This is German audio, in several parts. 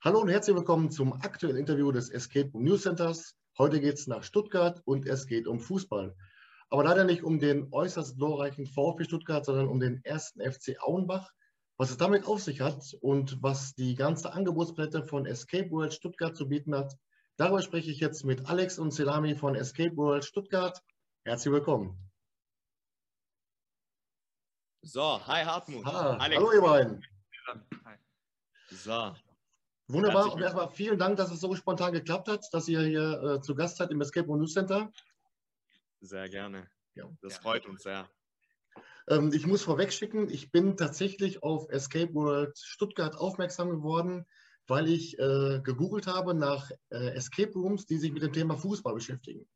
Hallo und herzlich willkommen zum aktuellen Interview des Escape Room News Centers. Heute geht es nach Stuttgart und es geht um Fußball. Aber leider nicht um den äußerst glorreichen VfB Stuttgart, sondern um den ersten FC Auenbach. Was es damit auf sich hat und was die ganze Angebotsplatte von Escape World Stuttgart zu bieten hat, darüber spreche ich jetzt mit Alex und Selami von Escape World Stuttgart. Herzlich willkommen. So, hi Hartmut. Ha, hallo ihr beiden. Hi. So, Wunderbar. Herzlich Und erstmal vielen Dank, dass es so spontan geklappt hat, dass ihr hier äh, zu Gast seid im Escape Room News Center. sehr gerne. Ja. Das Ja. freut uns sehr. Ähm, ich muss vorweg schicken, ich bin tatsächlich auf Escape World Stuttgart aufmerksam geworden, weil ich äh, gegoogelt habe nach äh, Escape Rooms, die sich mit dem Thema Fußball beschäftigen.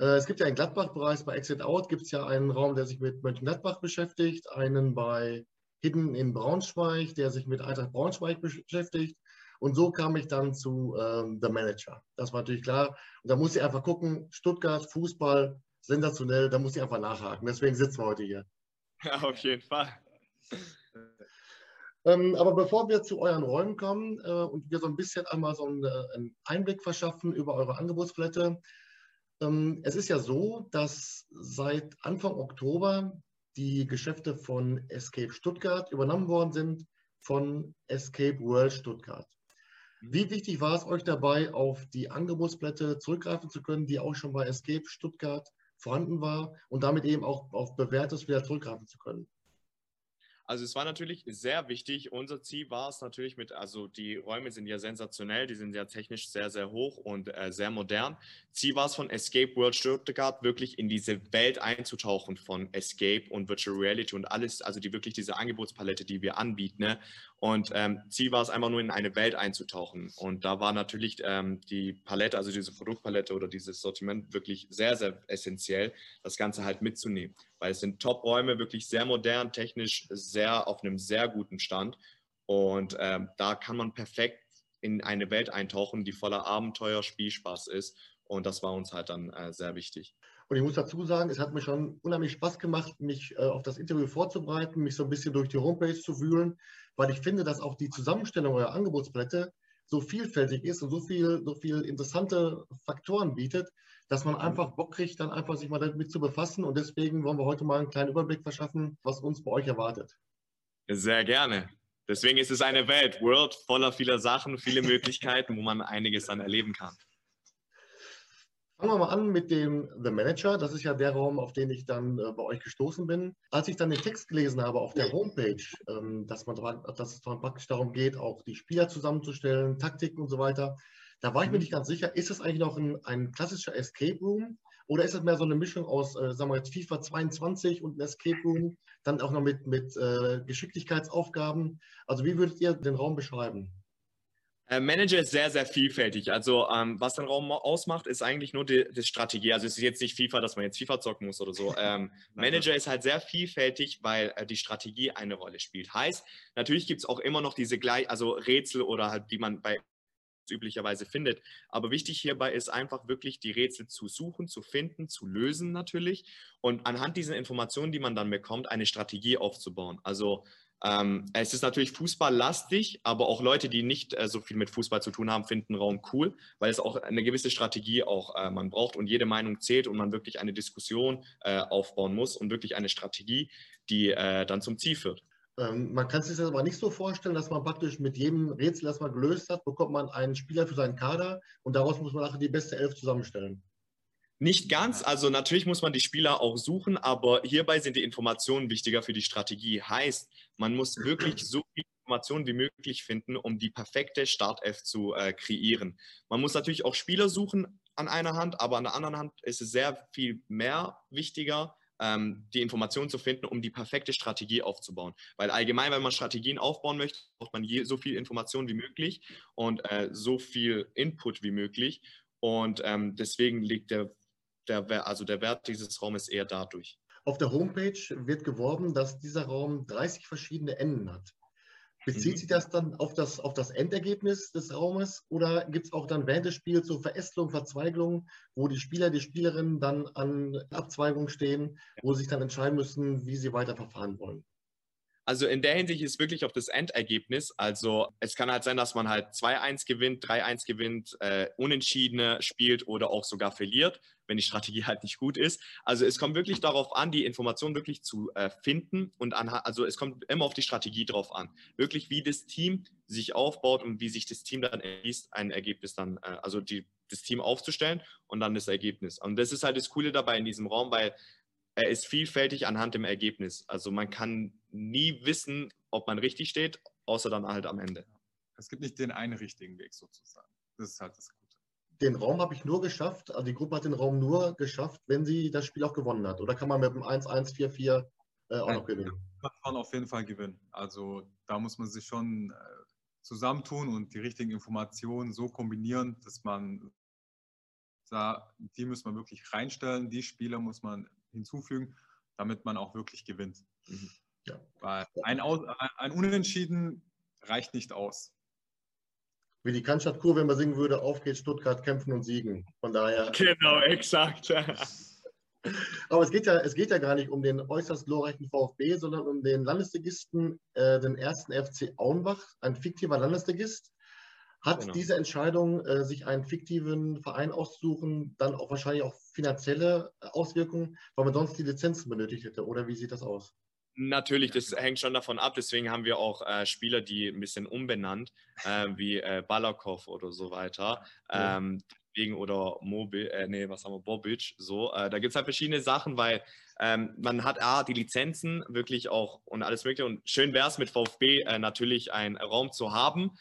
Äh, es gibt ja in Gladbach bereits bei Exit Out gibt es ja einen Raum, der sich mit Mönchengladbach beschäftigt, einen bei Hidden in Braunschweig, der sich mit Eintracht Braunschweig beschäftigt. Und so kam ich dann zu ähm, The Manager. Das war natürlich klar. Und da muss ich einfach gucken, Stuttgart, Fußball, sensationell, da muss ich einfach nachhaken. Deswegen sitzen wir heute hier. Ja, auf jeden Fall. Ähm, aber bevor wir zu euren Räumen kommen äh, und wir so ein bisschen einmal so einen, äh, einen Einblick verschaffen über eure Angebotsplatte. Ähm, es ist ja so, dass seit Anfang Oktober die Geschäfte von Escape Stuttgart übernommen worden sind von Escape World Stuttgart. Wie wichtig war es euch dabei, auf die Angebotsplatte zurückgreifen zu können, die auch schon bei Escape Stuttgart vorhanden war und damit eben auch auf bewährtes wieder zurückgreifen zu können? Also es war natürlich sehr wichtig. Unser Ziel war es natürlich mit, also die Räume sind ja sensationell, die sind ja technisch sehr, sehr hoch und äh, sehr modern. Ziel war es von Escape World Stuttgart wirklich in diese Welt einzutauchen von Escape und Virtual Reality und alles, also die wirklich diese Angebotspalette, die wir anbieten. Ne? Und ähm, Ziel war es einfach nur in eine Welt einzutauchen. Und da war natürlich ähm, die Palette, also diese Produktpalette oder dieses Sortiment wirklich sehr, sehr essentiell, das Ganze halt mitzunehmen. Weil es sind Top-Räume, wirklich sehr modern, technisch sehr auf einem sehr guten Stand. Und ähm, da kann man perfekt in eine Welt eintauchen, die voller Abenteuer, Spielspaß ist. Und das war uns halt dann äh, sehr wichtig. Und ich muss dazu sagen, es hat mir schon unheimlich Spaß gemacht, mich äh, auf das Interview vorzubereiten, mich so ein bisschen durch die Homepage zu wühlen, weil ich finde, dass auch die Zusammenstellung eurer Angebotspalette so vielfältig ist und so viel, so viel interessante Faktoren bietet, dass man einfach Bock kriegt, dann einfach sich mal damit zu befassen. Und deswegen wollen wir heute mal einen kleinen Überblick verschaffen, was uns bei euch erwartet. Sehr gerne. Deswegen ist es eine Welt, World voller vieler Sachen, viele Möglichkeiten, wo man einiges dann erleben kann. Fangen wir mal an mit dem The Manager. Das ist ja der Raum, auf den ich dann äh, bei euch gestoßen bin. Als ich dann den Text gelesen habe auf der Homepage, ähm, dass, man, dass es dann praktisch darum geht, auch die Spieler zusammenzustellen, Taktiken und so weiter, da war ich mir nicht ganz sicher, ist es eigentlich noch ein, ein klassischer Escape Room oder ist es mehr so eine Mischung aus, äh, sagen wir jetzt FIFA 22 und ein Escape Room, dann auch noch mit, mit äh, Geschicklichkeitsaufgaben? Also wie würdet ihr den Raum beschreiben? Äh, Manager ist sehr, sehr vielfältig. Also ähm, was den Raum ausmacht, ist eigentlich nur die, die Strategie. Also es ist jetzt nicht FIFA, dass man jetzt FIFA zocken muss oder so. Ähm, Manager ist halt sehr vielfältig, weil äh, die Strategie eine Rolle spielt. Heißt, natürlich gibt es auch immer noch diese gleich, also Rätsel oder halt, die man bei üblicherweise findet. Aber wichtig hierbei ist einfach wirklich die Rätsel zu suchen, zu finden, zu lösen natürlich und anhand dieser Informationen, die man dann bekommt, eine Strategie aufzubauen. Also ähm, es ist natürlich fußballlastig, aber auch Leute, die nicht äh, so viel mit Fußball zu tun haben, finden Raum cool, weil es auch eine gewisse Strategie auch äh, man braucht und jede Meinung zählt und man wirklich eine Diskussion äh, aufbauen muss und wirklich eine Strategie, die äh, dann zum Ziel führt. Ähm, man kann sich das aber nicht so vorstellen, dass man praktisch mit jedem Rätsel, das man gelöst hat, bekommt man einen Spieler für seinen Kader und daraus muss man nachher die beste Elf zusammenstellen. Nicht ganz, also natürlich muss man die Spieler auch suchen, aber hierbei sind die Informationen wichtiger für die Strategie. Heißt, man muss wirklich so viel Informationen wie möglich finden, um die perfekte Startelf zu äh, kreieren. Man muss natürlich auch Spieler suchen an einer Hand, aber an der anderen Hand ist es sehr viel mehr wichtiger, ähm, die Informationen zu finden, um die perfekte Strategie aufzubauen. Weil allgemein, wenn man Strategien aufbauen möchte, braucht man je, so viel Information wie möglich und äh, so viel Input wie möglich. Und ähm, deswegen liegt der, der, also der Wert dieses Raumes eher dadurch. Auf der Homepage wird geworben, dass dieser Raum 30 verschiedene Enden hat. Bezieht Mhm. sich das dann auf das, auf das Endergebnis des Raumes oder gibt es auch dann während des Spiels so Verästelungen, Verzweigungen, wo die Spieler, die Spielerinnen dann an Abzweigungen stehen, wo sie sich dann entscheiden müssen, wie sie weiter verfahren wollen? Also in der Hinsicht ist wirklich auf das Endergebnis. Also es kann halt sein, dass man halt 2-1 gewinnt, 3-1 gewinnt, äh, Unentschiedene spielt oder auch sogar verliert, wenn die Strategie halt nicht gut ist. Also es kommt wirklich darauf an, die Information wirklich zu äh, finden und an, also es kommt immer auf die Strategie drauf an. Wirklich, wie das Team sich aufbaut und wie sich das Team dann erliest, ein Ergebnis dann, äh, also die, das Team aufzustellen und dann das Ergebnis. Und das ist halt das Coole dabei in diesem Raum, weil er ist vielfältig anhand dem Ergebnis. Also man kann nie wissen, ob man richtig steht, außer dann halt am Ende. Es gibt nicht den einen richtigen Weg sozusagen. Das ist halt das Gute. Den Raum habe ich nur geschafft, also die Gruppe hat den Raum nur geschafft, wenn sie das Spiel auch gewonnen hat. Oder kann man mit einem 1-1-4-4 äh, auch Nein, noch gewinnen? Kann man auf jeden Fall gewinnen. Also da muss man sich schon äh, zusammentun und die richtigen Informationen so kombinieren, dass man da, die muss man wirklich reinstellen, die Spieler muss man hinzufügen, damit man auch wirklich gewinnt. Mhm. Ja. Weil ein, ein Unentschieden reicht nicht aus. Wie die Cannstatt-Kurve immer singen würde, auf geht's Stuttgart, kämpfen und siegen. Von daher. Genau, exakt. Aber es geht, ja, es geht ja gar nicht um den äußerst glorreichen VfB, sondern um den Landesligisten, äh, den ersten FC Auenbach, ein fiktiver Landesligist, hat genau. diese Entscheidung, äh, sich einen fiktiven Verein auszusuchen, dann auch wahrscheinlich auch finanzielle Auswirkungen, weil man sonst die Lizenzen benötigt hätte? Oder wie sieht das aus? Natürlich, das hängt schon davon ab. Deswegen haben wir auch äh, Spieler, die ein bisschen umbenannt, äh, wie äh, Balakov oder so weiter. Ähm, wegen oder Mobil, äh, nee, was haben wir, Bobic, so. Äh, da gibt es halt verschiedene Sachen, weil ähm, man hat A, die Lizenzen wirklich auch und alles mögliche. Und schön wäre es mit VfB äh, natürlich einen Raum zu haben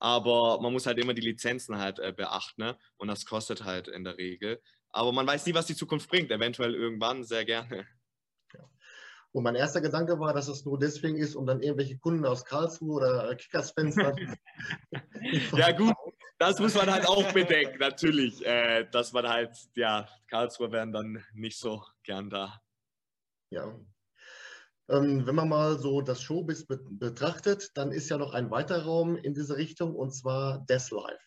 aber man muss halt immer die Lizenzen halt äh, beachten ne? und das kostet halt in der Regel. Aber man weiß nie, was die Zukunft bringt. Eventuell irgendwann sehr gerne. Und mein erster Gedanke war, dass es nur deswegen ist, um dann irgendwelche Kunden aus Karlsruhe oder Kickers-Fans Ja gut, das muss man halt auch bedenken, natürlich, äh, dass man halt, ja, Karlsruhe wären dann nicht so gern da. Ja, ähm, wenn man mal so das Showbiz betrachtet, dann ist ja noch ein weiterer Raum in diese Richtung und zwar Death Life.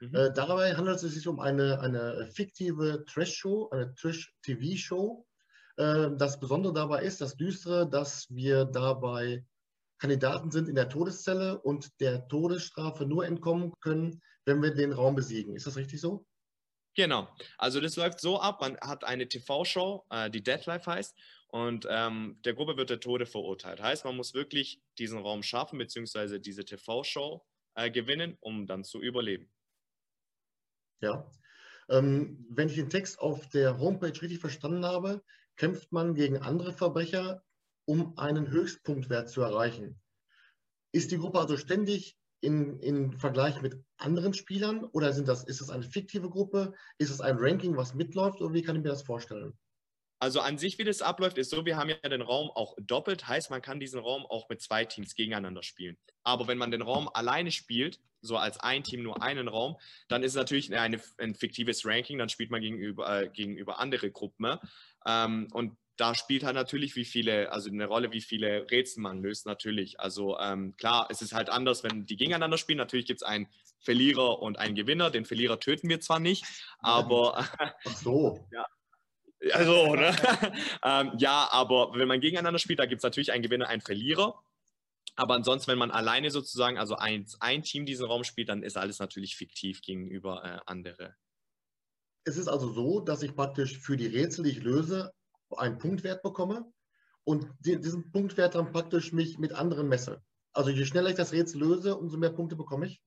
Mhm. Äh, dabei handelt es sich um eine, eine fiktive Trash-Show, eine Trash-TV-Show. Äh, das Besondere dabei ist, das Düstere, dass wir dabei Kandidaten sind in der Todeszelle und der Todesstrafe nur entkommen können, wenn wir den Raum besiegen. Ist das richtig so? Genau. Also das läuft so ab, man hat eine TV-Show, äh, die Death Life heißt, und ähm, der Gruppe wird der Tode verurteilt. Heißt, man muss wirklich diesen Raum schaffen, beziehungsweise diese TV-Show äh, gewinnen, um dann zu überleben. Ja. Ähm, wenn ich den Text auf der Homepage richtig verstanden habe, kämpft man gegen andere Verbrecher, um einen Höchstpunktwert zu erreichen. Ist die Gruppe also ständig in, in Vergleich mit anderen Spielern oder sind das, ist das eine fiktive Gruppe? Ist es ein Ranking, was mitläuft oder wie kann ich mir das vorstellen? Also an sich, wie das abläuft, ist so, wir haben ja den Raum auch doppelt, heißt, man kann diesen Raum auch mit zwei Teams gegeneinander spielen. Aber wenn man den Raum alleine spielt, so als ein Team nur einen Raum, dann ist es natürlich eine, ein fiktives Ranking, dann spielt man gegenüber, äh, gegenüber andere Gruppen. Ähm, und da spielt halt natürlich, wie viele, also eine Rolle, wie viele Rätsel man löst, natürlich. Also ähm, klar, es ist halt anders, wenn die gegeneinander spielen. Natürlich gibt es einen Verlierer und einen Gewinner. Den Verlierer töten wir zwar nicht, aber. Ach so. ja, also, ne? ähm, ja, aber wenn man gegeneinander spielt, da gibt es natürlich einen Gewinner, einen Verlierer. Aber ansonsten, wenn man alleine sozusagen, also ein, ein Team diesen Raum spielt, dann ist alles natürlich fiktiv gegenüber äh, andere. Es ist also so, dass ich praktisch für die Rätsel, die ich löse, einen Punktwert bekomme und diesen Punktwert dann praktisch mich mit anderen messe. Also je schneller ich das Rätsel löse, umso mehr Punkte bekomme ich?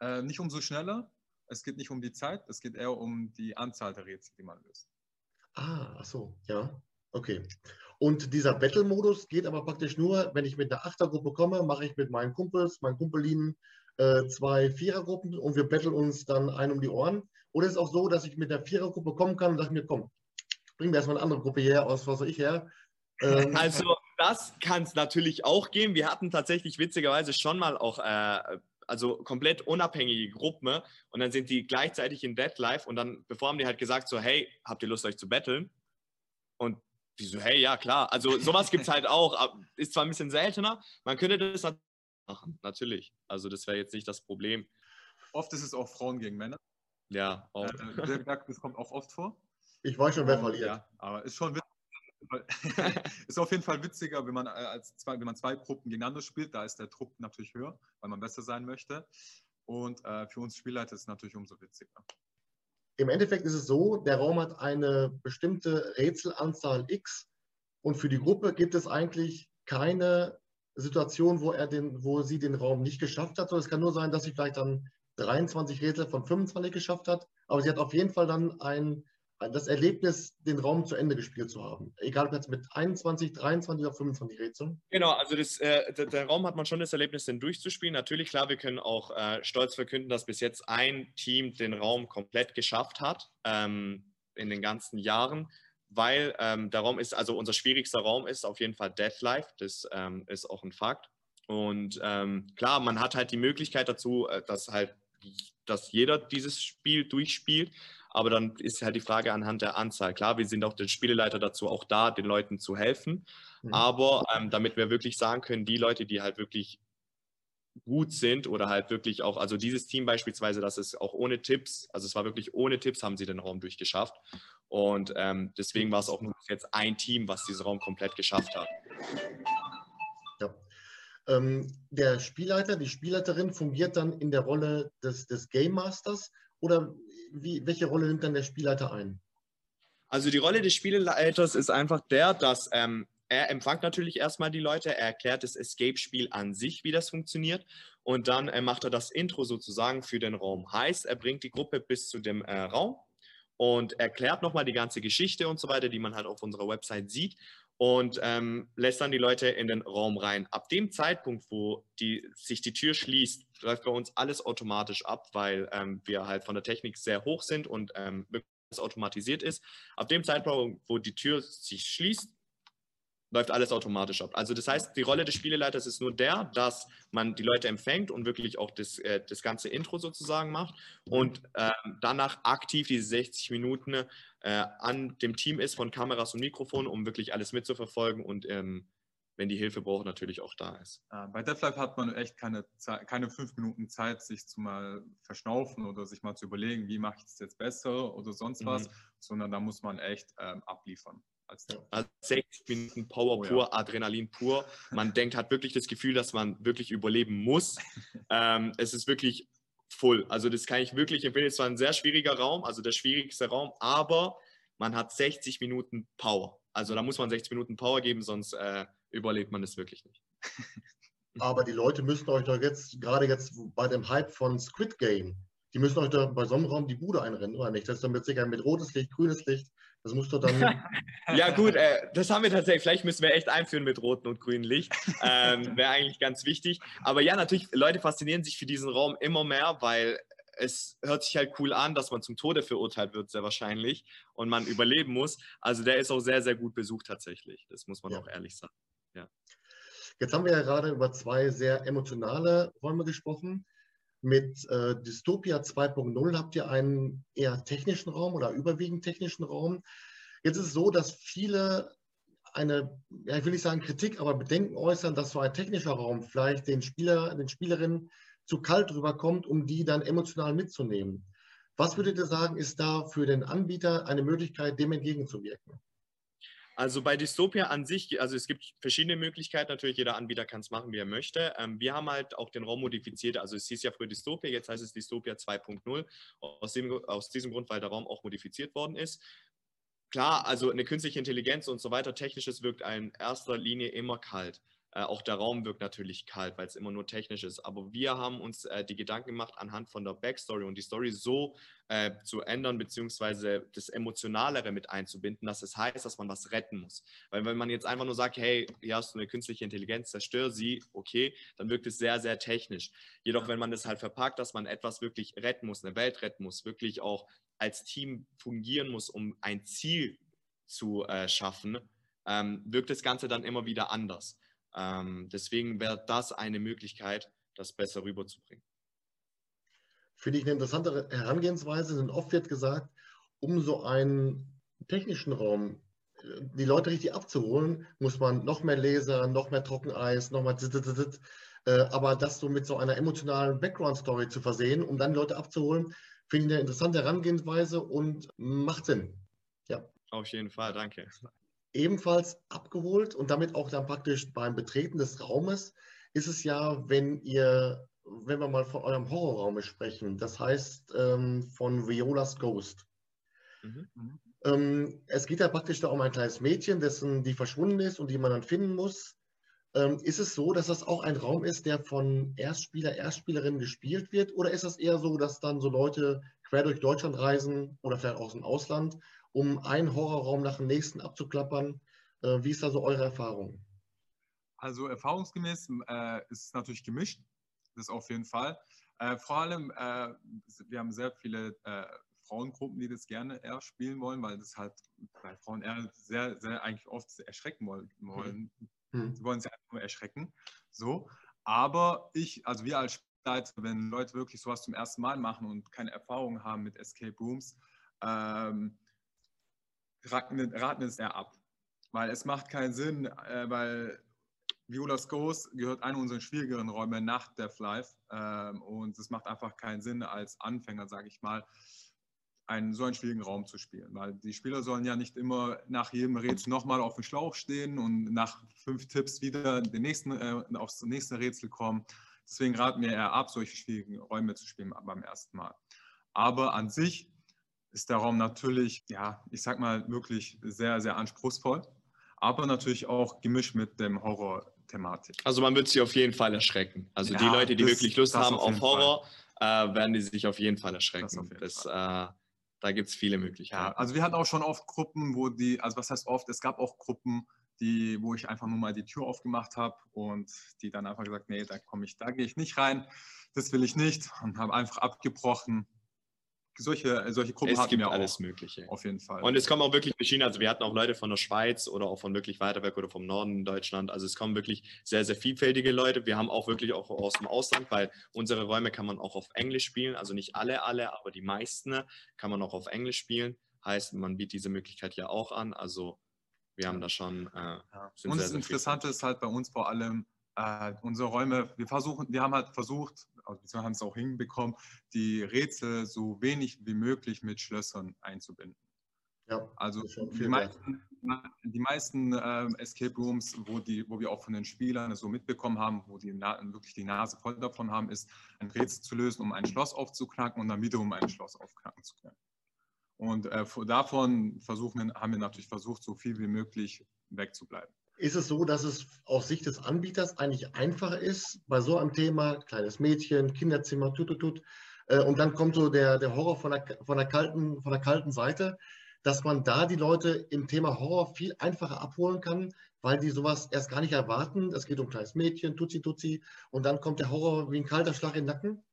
Äh, nicht umso schneller. Es geht nicht um die Zeit, es geht eher um die Anzahl der Rätsel, die man löst. Ah, ach so, ja. Okay. Und dieser Battle-Modus geht aber praktisch nur, wenn ich mit einer Achtergruppe komme, mache ich mit meinen Kumpels, meinen Kumpelinen äh, zwei Vierergruppen und wir battlen uns dann ein um die Ohren. Oder ist es auch so, dass ich mit der Vierergruppe kommen kann und sage mir, komm, bring mir erstmal eine andere Gruppe her, aus was soll ich her? Ähm, also das kann es natürlich auch geben. Wir hatten tatsächlich witzigerweise schon mal auch äh, also komplett unabhängige Gruppen und dann sind die gleichzeitig in Dead Life und dann, bevor haben die halt gesagt so, hey, habt ihr Lust euch zu battlen? Und die so, hey, ja klar. Also sowas gibt es halt auch, ist zwar ein bisschen seltener, man könnte das machen, natürlich. Also das wäre jetzt nicht das Problem. Oft ist es auch Frauen gegen Männer. Ja, auch. Äh, das kommt auch oft vor. Ich weiß schon, wer verliert. Ja, aber ist schon ist auf jeden Fall witziger, wenn man, äh, als zwei, wenn man zwei Gruppen gegeneinander spielt. Da ist der Druck natürlich höher, weil man besser sein möchte. Und äh, für uns Spielleiter ist es natürlich umso witziger. Im Endeffekt ist es so, der Raum hat eine bestimmte Rätselanzahl X und für die Gruppe gibt es eigentlich keine Situation, wo, er den, wo sie den Raum nicht geschafft hat. So, es kann nur sein, dass sie vielleicht dann 23 Rätsel von 25 geschafft hat, aber sie hat auf jeden Fall dann ein, das Erlebnis, den Raum zu Ende gespielt zu haben. Egal ob jetzt mit 21, 23 oder 25 Rätseln. Genau, also das, äh, der, der, Raum hat man schon das Erlebnis, den durchzuspielen. Natürlich, klar, wir können auch äh, stolz verkünden, dass bis jetzt ein Team den Raum komplett geschafft hat ähm, in den ganzen Jahren weil ähm, der Raum ist, also unser schwierigster Raum ist auf jeden Fall Deathlife, das ähm, ist auch ein Fakt. Und ähm, klar, man hat halt die Möglichkeit dazu, äh, dass halt, dass jeder dieses Spiel durchspielt, aber dann ist halt die Frage anhand der Anzahl. Klar, wir sind auch der Spieleleiter dazu auch da, den Leuten zu helfen, mhm. aber ähm, damit wir wirklich sagen können, die Leute, die halt wirklich gut sind oder halt wirklich auch, also dieses Team beispielsweise, das ist auch ohne Tipps, also es war wirklich ohne Tipps, haben sie den Raum durchgeschafft. Und ähm, deswegen war es auch nur jetzt ein Team, was diesen Raum komplett geschafft hat. Ja. Ähm, der Spielleiter, die Spielleiterin fungiert dann in der Rolle des, des Game Masters oder wie, welche Rolle nimmt dann der Spielleiter ein? Also die Rolle des Spielleiters ist einfach der, dass ähm, er empfängt natürlich erstmal die Leute, er erklärt das Escape-Spiel an sich, wie das funktioniert und dann äh, macht er das Intro sozusagen für den Raum. Heißt, er bringt die Gruppe bis zu dem äh, Raum und erklärt nochmal die ganze Geschichte und so weiter, die man halt auf unserer Website sieht und ähm, lässt dann die Leute in den Raum rein. Ab dem Zeitpunkt, wo die, sich die Tür schließt, läuft bei uns alles automatisch ab, weil ähm, wir halt von der Technik sehr hoch sind und ähm, wirklich automatisiert ist. Ab dem Zeitpunkt, wo die Tür sich schließt, läuft alles automatisch ab. Also das heißt, die Rolle des Spieleleiters ist nur der, dass man die Leute empfängt und wirklich auch das, äh, das ganze Intro sozusagen macht und äh, danach aktiv diese 60 Minuten äh, an dem Team ist von Kameras und Mikrofon, um wirklich alles mitzuverfolgen und ähm, wenn die Hilfe braucht, natürlich auch da ist. Bei Deathlife hat man echt keine, Zeit, keine fünf Minuten Zeit, sich zu mal verschnaufen oder sich mal zu überlegen, wie mache ich es jetzt besser oder sonst was, mhm. sondern da muss man echt ähm, abliefern. Als, als 60 Minuten Power oh, pur, ja. Adrenalin pur. Man denkt, hat wirklich das Gefühl, dass man wirklich überleben muss. ähm, es ist wirklich full. Also das kann ich wirklich empfehlen. Es war ein sehr schwieriger Raum, also der schwierigste Raum, aber man hat 60 Minuten Power. Also da muss man 60 Minuten Power geben, sonst äh, überlebt man das wirklich nicht. Aber die Leute müssen euch doch jetzt, gerade jetzt bei dem Hype von Squid Game, die müssen euch da bei so einem Raum die Bude einrennen, oder nicht? Das ist dann mit Sicherheit mit rotes Licht, grünes Licht. Das musst du dann. ja, gut, äh, das haben wir tatsächlich. Vielleicht müssen wir echt einführen mit rotem und grünem Licht. Ähm, Wäre eigentlich ganz wichtig. Aber ja, natürlich, Leute faszinieren sich für diesen Raum immer mehr, weil es hört sich halt cool an, dass man zum Tode verurteilt wird, sehr wahrscheinlich, und man überleben muss. Also der ist auch sehr, sehr gut besucht tatsächlich. Das muss man ja. auch ehrlich sagen. Ja. Jetzt haben wir ja gerade über zwei sehr emotionale Räume gesprochen. Mit äh, Dystopia 2.0 habt ihr einen eher technischen Raum oder überwiegend technischen Raum. Jetzt ist es so, dass viele eine, ja, ich will nicht sagen Kritik, aber Bedenken äußern, dass so ein technischer Raum vielleicht den Spieler, den Spielerinnen zu kalt rüberkommt, um die dann emotional mitzunehmen. Was würdet ihr sagen, ist da für den Anbieter eine Möglichkeit, dem entgegenzuwirken? Also bei Dystopia an sich, also es gibt verschiedene Möglichkeiten, natürlich jeder Anbieter kann es machen, wie er möchte. Ähm, wir haben halt auch den Raum modifiziert, also es hieß ja früher Dystopia, jetzt heißt es Dystopia 2.0, aus, aus diesem Grund, weil der Raum auch modifiziert worden ist. Klar, also eine künstliche Intelligenz und so weiter, technisches wirkt in erster Linie immer kalt. Äh, auch der Raum wirkt natürlich kalt, weil es immer nur technisch ist. Aber wir haben uns äh, die Gedanken gemacht, anhand von der Backstory und die Story so äh, zu ändern, beziehungsweise das Emotionalere mit einzubinden, dass es heißt, dass man was retten muss. Weil wenn man jetzt einfach nur sagt, hey, hier hast du eine künstliche Intelligenz, zerstör sie, okay, dann wirkt es sehr, sehr technisch. Jedoch, wenn man das halt verpackt, dass man etwas wirklich retten muss, eine Welt retten muss, wirklich auch als Team fungieren muss, um ein Ziel zu äh, schaffen, ähm, wirkt das Ganze dann immer wieder anders. Ähm, deswegen wäre das eine Möglichkeit, das besser rüberzubringen. Finde ich eine interessante Herangehensweise, denn oft wird gesagt, um so einen technischen Raum äh, die Leute richtig abzuholen, muss man noch mehr Laser, noch mehr Trockeneis, noch mal äh, aber das so mit so einer emotionalen Background-Story zu versehen, um dann Leute abzuholen, finde ich eine interessante Herangehensweise und macht Sinn. Ja. Auf jeden Fall, danke. Ebenfalls abgeholt und damit auch dann praktisch beim Betreten des Raumes ist es ja, wenn ihr, wenn wir mal von eurem Horrorraum sprechen, das heißt ähm, von Viola's Ghost. Mhm. Ähm, es geht ja praktisch da um ein kleines Mädchen, dessen die verschwunden ist und die man dann finden muss. Ähm, ist es so, dass das auch ein Raum ist, der von Erstspieler, Erstspielerinnen gespielt wird? Oder ist es eher so, dass dann so Leute quer durch Deutschland reisen oder vielleicht auch aus dem Ausland, um einen Horrorraum nach dem nächsten abzuklappern? Äh, wie ist da so eure Erfahrung? Also erfahrungsgemäß äh, ist es natürlich gemischt, das auf jeden Fall. Äh, vor allem, äh, wir haben sehr viele äh, Frauengruppen, die das gerne eher spielen wollen, weil das halt bei Frauen eher sehr, sehr eigentlich oft erschrecken wollen. wollen. Mhm. Sie wollen sie einfach nur erschrecken. So. Aber ich, also wir als Spielleiter, wenn Leute wirklich sowas zum ersten Mal machen und keine Erfahrung haben mit Escape Rooms, ähm, raten, es eher ab. Weil es macht keinen Sinn, äh, weil Viola's Ghost gehört einer unserer schwierigeren Räume nach Death Life. Ähm, und es macht einfach keinen Sinn, als Anfänger, sage ich mal, einen so einen schwierigen Raum zu spielen. Weil die Spieler sollen ja nicht immer nach jedem Rätsel nochmal auf dem Schlauch stehen und nach fünf Tipps wieder den nächsten, äh, aufs nächste Rätsel kommen. Deswegen raten wir eher ab, solche schwierigen Räume zu spielen beim ersten Mal. Aber an sich ist der Raum natürlich, ja, ich sag mal, wirklich sehr, sehr anspruchsvoll. Aber natürlich auch gemischt mit dem Horror-Thematik. Also man wird sich auf jeden Fall erschrecken. Also ja, die Leute, die das, wirklich Lust haben auf, auf Horror, äh, werden die sich auf jeden Fall erschrecken. Das, das äh, da gibt es viele Möglichkeiten. Ja, also wir hatten auch schon oft Gruppen, wo die, also was heißt oft, es gab auch Gruppen, die, wo ich einfach nur mal die Tür aufgemacht habe und die dann einfach gesagt, nee, da komme ich, da gehe ich nicht rein, das will ich nicht und habe einfach abgebrochen solche, solche Gruppen es gibt alles Mögliche. Auf jeden Fall. Und es kommen auch wirklich verschiedene, also wir hatten auch Leute von der Schweiz oder auch von wirklich weiter weg oder vom Norden Deutschland. Also es kommen wirklich sehr, sehr vielfältige Leute. Wir haben auch wirklich auch aus dem Ausland, weil unsere Räume kann man auch auf Englisch spielen. Also nicht alle, alle, aber die meisten kann man auch auf Englisch spielen. Heißt, man bietet diese Möglichkeit ja auch an. Also wir haben da schon. Äh, ja. Und das Interessante ist halt bei uns vor allem, äh, unsere Räume, wir versuchen, wir haben halt versucht, also wir haben es auch hinbekommen, die Rätsel so wenig wie möglich mit Schlössern einzubinden. Ja, also die meisten, die meisten äh, Escape Rooms, wo, die, wo wir auch von den Spielern so mitbekommen haben, wo die wirklich die Nase voll davon haben, ist ein Rätsel zu lösen, um ein Schloss aufzuknacken und dann wiederum ein Schloss aufknacken zu können. Und äh, davon versuchen, haben wir natürlich versucht, so viel wie möglich wegzubleiben ist es so, dass es aus Sicht des Anbieters eigentlich einfacher ist, bei so einem Thema, kleines Mädchen, Kinderzimmer, tut, tut, tut, äh, und dann kommt so der, der Horror von der, von, der kalten, von der kalten Seite, dass man da die Leute im Thema Horror viel einfacher abholen kann, weil die sowas erst gar nicht erwarten. Es geht um kleines Mädchen, Tutsi, Tutsi, und dann kommt der Horror wie ein kalter Schlag in den Nacken.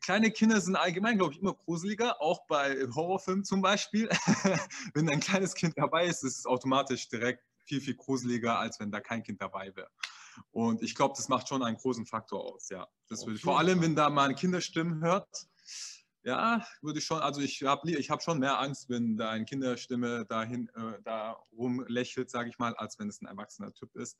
Kleine Kinder sind allgemein, glaube ich, immer gruseliger, auch bei Horrorfilmen zum Beispiel. Wenn ein kleines Kind dabei ist, ist es automatisch direkt viel, viel gruseliger, als wenn da kein Kind dabei wäre. Und ich glaube, das macht schon einen großen Faktor aus, ja. Das würde, vor allem, wenn da mal eine Kinderstimmen hört, ja, würde ich schon, also ich habe ich hab schon mehr Angst, wenn da eine Kinderstimme dahin, äh, da rumlächelt, sage ich mal, als wenn es ein erwachsener Typ ist.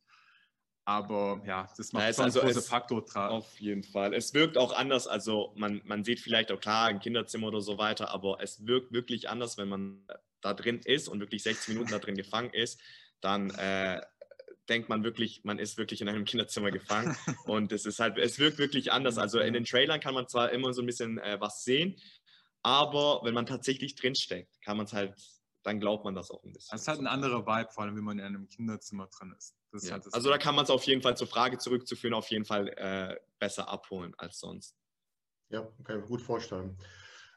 Aber ja, das macht ja, schon also einen großen Faktor dran. Auf jeden Fall. Es wirkt auch anders, also man, man sieht vielleicht auch klar ein Kinderzimmer oder so weiter, aber es wirkt wirklich anders, wenn man da drin ist und wirklich 60 Minuten da drin gefangen ist, dann äh, denkt man wirklich, man ist wirklich in einem Kinderzimmer gefangen. Und es ist halt, es wirkt wirklich anders. Also in den Trailern kann man zwar immer so ein bisschen äh, was sehen, aber wenn man tatsächlich drinsteckt, kann man es halt, dann glaubt man das auch ein bisschen. Es ist halt ein anderer Vibe, vor allem wenn man in einem Kinderzimmer drin ist. ist ja. halt also da kann man es auf jeden Fall zur Frage zurückzuführen, auf jeden Fall äh, besser abholen als sonst. Ja, kann ich mir gut vorstellen.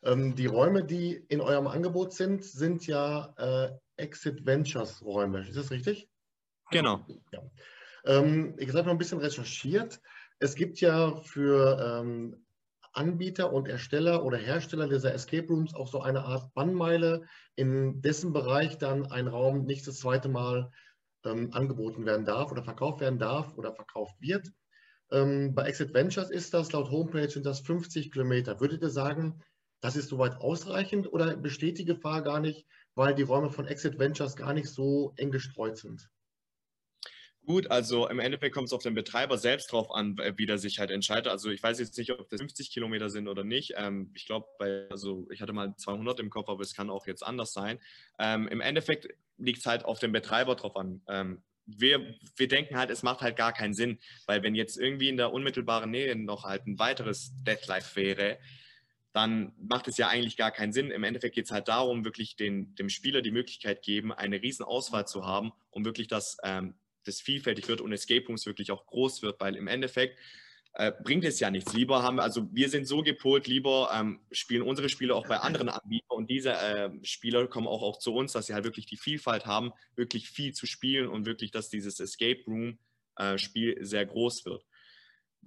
Ähm, die Räume, die in eurem Angebot sind, sind ja äh, Exit Ventures Räume. Ist das richtig? Genau. Ja. Ähm, ich habe noch ein bisschen recherchiert. Es gibt ja für ähm, Anbieter und Ersteller oder Hersteller dieser Escape Rooms auch so eine Art Bannmeile, in dessen Bereich dann ein Raum nicht das zweite Mal ähm, angeboten werden darf oder verkauft werden darf oder verkauft wird. Ähm, bei Exit Ventures ist das laut Homepage sind das 50 Kilometer. Würdet ihr sagen, das ist soweit ausreichend oder besteht die Gefahr gar nicht, weil die Räume von Exit Ventures gar nicht so eng gestreut sind? Gut, also im Endeffekt kommt es auf den Betreiber selbst drauf an, wie der sich halt entscheidet. Also ich weiß jetzt nicht, ob das 50 Kilometer sind oder nicht. Ähm, ich glaube, also ich hatte mal 200 im Kopf, aber es kann auch jetzt anders sein. Ähm, Im Endeffekt liegt es halt auf den Betreiber drauf an. Ähm, wir, wir denken halt, es macht halt gar keinen Sinn, weil wenn jetzt irgendwie in der unmittelbaren Nähe noch halt ein weiteres Deathlife wäre, dann macht es ja eigentlich gar keinen Sinn. Im Endeffekt geht es halt darum, wirklich den, dem Spieler die Möglichkeit geben, eine riesen Auswahl zu haben, um wirklich das, ähm, das vielfältig wird und Escape Rooms wirklich auch groß wird, weil im Endeffekt äh, bringt es ja nichts. Lieber haben wir, also wir sind so gepolt, lieber ähm, spielen unsere Spiele auch bei anderen Anbietern und diese äh, Spieler kommen auch, auch zu uns, dass sie halt wirklich die Vielfalt haben, wirklich viel zu spielen und wirklich, dass dieses Escape Room äh, Spiel sehr groß wird.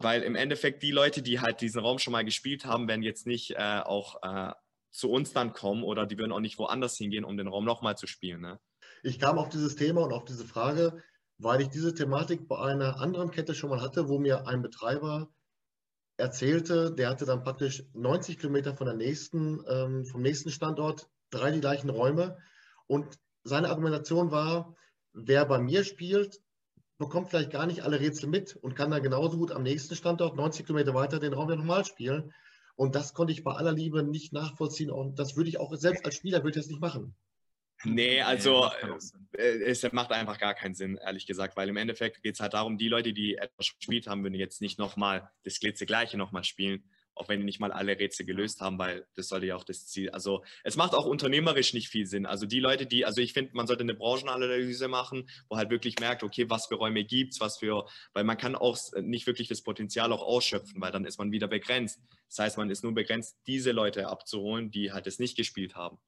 Weil im Endeffekt die Leute, die halt diesen Raum schon mal gespielt haben, werden jetzt nicht äh, auch äh, zu uns dann kommen oder die würden auch nicht woanders hingehen, um den Raum nochmal zu spielen. Ne? Ich kam auf dieses Thema und auf diese Frage, weil ich diese Thematik bei einer anderen Kette schon mal hatte, wo mir ein Betreiber erzählte, der hatte dann praktisch 90 Kilometer von der nächsten, ähm, vom nächsten Standort drei die gleichen Räume. Und seine Argumentation war, wer bei mir spielt, bekommt vielleicht gar nicht alle Rätsel mit und kann dann genauso gut am nächsten Standort 90 Kilometer weiter den Raum ja nochmal spielen. Und das konnte ich bei aller Liebe nicht nachvollziehen. Und das würde ich auch selbst als Spieler würde ich das nicht machen. Nee, also äh, es macht einfach gar keinen Sinn, ehrlich gesagt, weil im Endeffekt geht es halt darum, die Leute, die etwas gespielt haben, würden jetzt nicht nochmal das Gleiche nochmal spielen, auch wenn die nicht mal alle Rätsel gelöst haben, weil das sollte ja auch das Ziel, also es macht auch unternehmerisch nicht viel Sinn. Also die Leute, die, also ich finde, man sollte eine Branchenanalyse machen, wo halt wirklich merkt, okay, was für Räume gibt es, was für, weil man kann auch nicht wirklich das Potenzial auch ausschöpfen, weil dann ist man wieder begrenzt. Das heißt, man ist nur begrenzt, diese Leute abzuholen, die halt es nicht gespielt haben.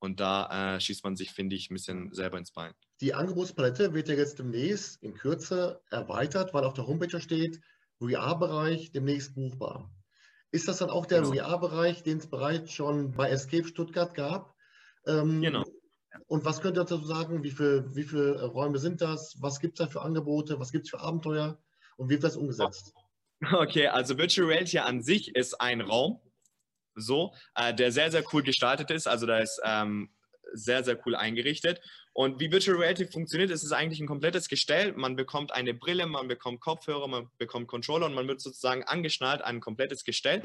Und da äh, schießt man sich, finde ich, ein bisschen selber ins Bein. Die Angebotspalette wird ja jetzt demnächst in Kürze erweitert, weil auf der Homepage steht, VR-Bereich demnächst buchbar. Ist das dann auch der genau. VR-Bereich, den es bereits schon bei Escape Stuttgart gab? Ähm, genau. Und was könnt ihr dazu sagen? Wie viele wie viel Räume sind das? Was gibt es da für Angebote? Was gibt es für Abenteuer? Und wie wird das umgesetzt? Okay, also Virtual Reality an sich ist ein Raum, so, äh, der sehr, sehr cool gestaltet ist. Also da ist ähm, sehr, sehr cool eingerichtet. Und wie Virtual Reality funktioniert, ist es eigentlich ein komplettes Gestell. Man bekommt eine Brille, man bekommt Kopfhörer, man bekommt Controller und man wird sozusagen angeschnallt an ein komplettes Gestell.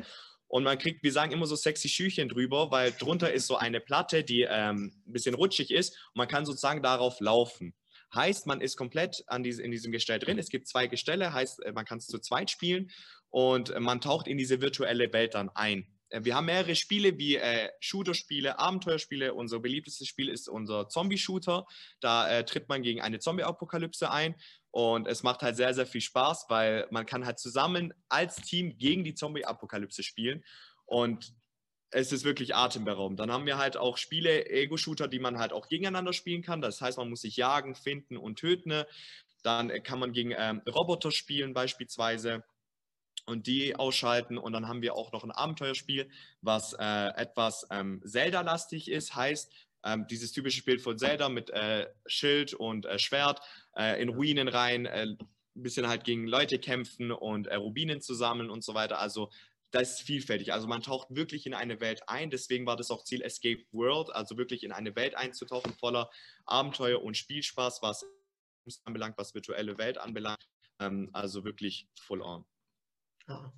Und man kriegt, wir sagen immer so sexy Schüchchen drüber, weil drunter ist so eine Platte, die ähm, ein bisschen rutschig ist und man kann sozusagen darauf laufen. Heißt, man ist komplett an diese, in diesem Gestell drin. Es gibt zwei Gestelle, heißt, äh, man kann es zu zweit spielen und man taucht in diese virtuelle Welt dann ein. Äh, wir haben mehrere Spiele wie äh, Shooter-Spiele, Abenteuerspiele. Unser beliebtestes Spiel ist unser Zombie-Shooter. Da äh, tritt man gegen eine Zombie-Apokalypse ein. Und es macht halt sehr, sehr viel Spaß, weil man kann halt zusammen als Team gegen die Zombie-Apokalypse spielen. Und es ist wirklich atemberaubend. Dann haben wir halt auch Spiele, Ego-Shooter, die man halt auch gegeneinander spielen kann. Das heißt, man muss sich jagen, finden und töten. Dann kann man gegen ähm, Roboter spielen beispielsweise und die ausschalten. Und dann haben wir auch noch ein Abenteuerspiel, was äh, etwas ähm, Zelda-lastig ist, heißt, ähm, dieses typische Spiel von Zelda mit äh, Schild und äh, Schwert äh, in Ruinen rein, ein äh, bisschen halt gegen Leute kämpfen und äh, Rubinen zu sammeln und so weiter. Also das ist vielfältig. Also man taucht wirklich in eine Welt ein. Deswegen war das auch Ziel Escape World, also wirklich in eine Welt einzutauchen, voller Abenteuer und Spielspaß, was anbelangt, was virtuelle Welt anbelangt. Ähm, also wirklich full on. Ja.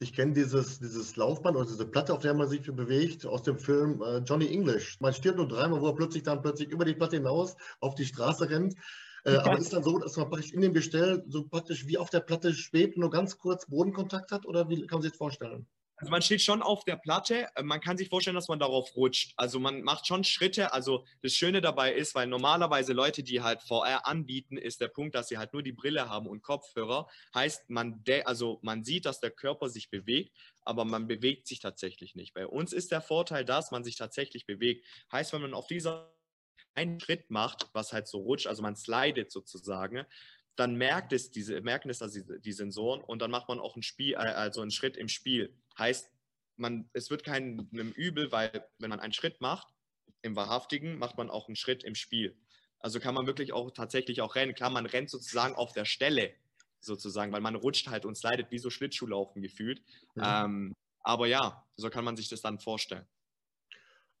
Ich kenne dieses, dieses Laufband oder diese Platte, auf der man sich bewegt, aus dem Film äh, Johnny English. Man stirbt nur dreimal, wo er plötzlich dann plötzlich über die Platte hinaus auf die Straße rennt. Äh, aber ist dann so, dass man praktisch in dem Gestell so praktisch wie auf der Platte schwebt und nur ganz kurz Bodenkontakt hat? Oder wie kann man sich das vorstellen? Also man steht schon auf der Platte. Äh, man kann sich vorstellen, dass man darauf rutscht. Also man macht schon Schritte. Also das Schöne dabei ist, weil normalerweise Leute, die halt VR anbieten, ist der Punkt, dass sie halt nur die Brille haben und Kopfhörer. Heißt, man, also man sieht, dass der Körper sich bewegt, aber man bewegt sich tatsächlich nicht. Bei uns ist der Vorteil, dass man sich tatsächlich bewegt. Heißt, wenn man auf dieser einen Schritt macht, was halt so rutscht, also man slidet sozusagen, dann merkt es diese, merken es also die Sensoren und dann macht man auch ein Spiel, äh, also einen Schritt im Spiel. Heißt, man, es wird keinem Übel, weil wenn man einen Schritt macht, im Wahrhaftigen, macht man auch einen Schritt im Spiel. Also kann man wirklich auch tatsächlich auch rennen. Klar, man rennt sozusagen auf der Stelle, sozusagen, weil man rutscht halt und slidet wie so Schlittschuhlaufen gefühlt. Mhm. Ähm, aber ja, so kann man sich das dann vorstellen.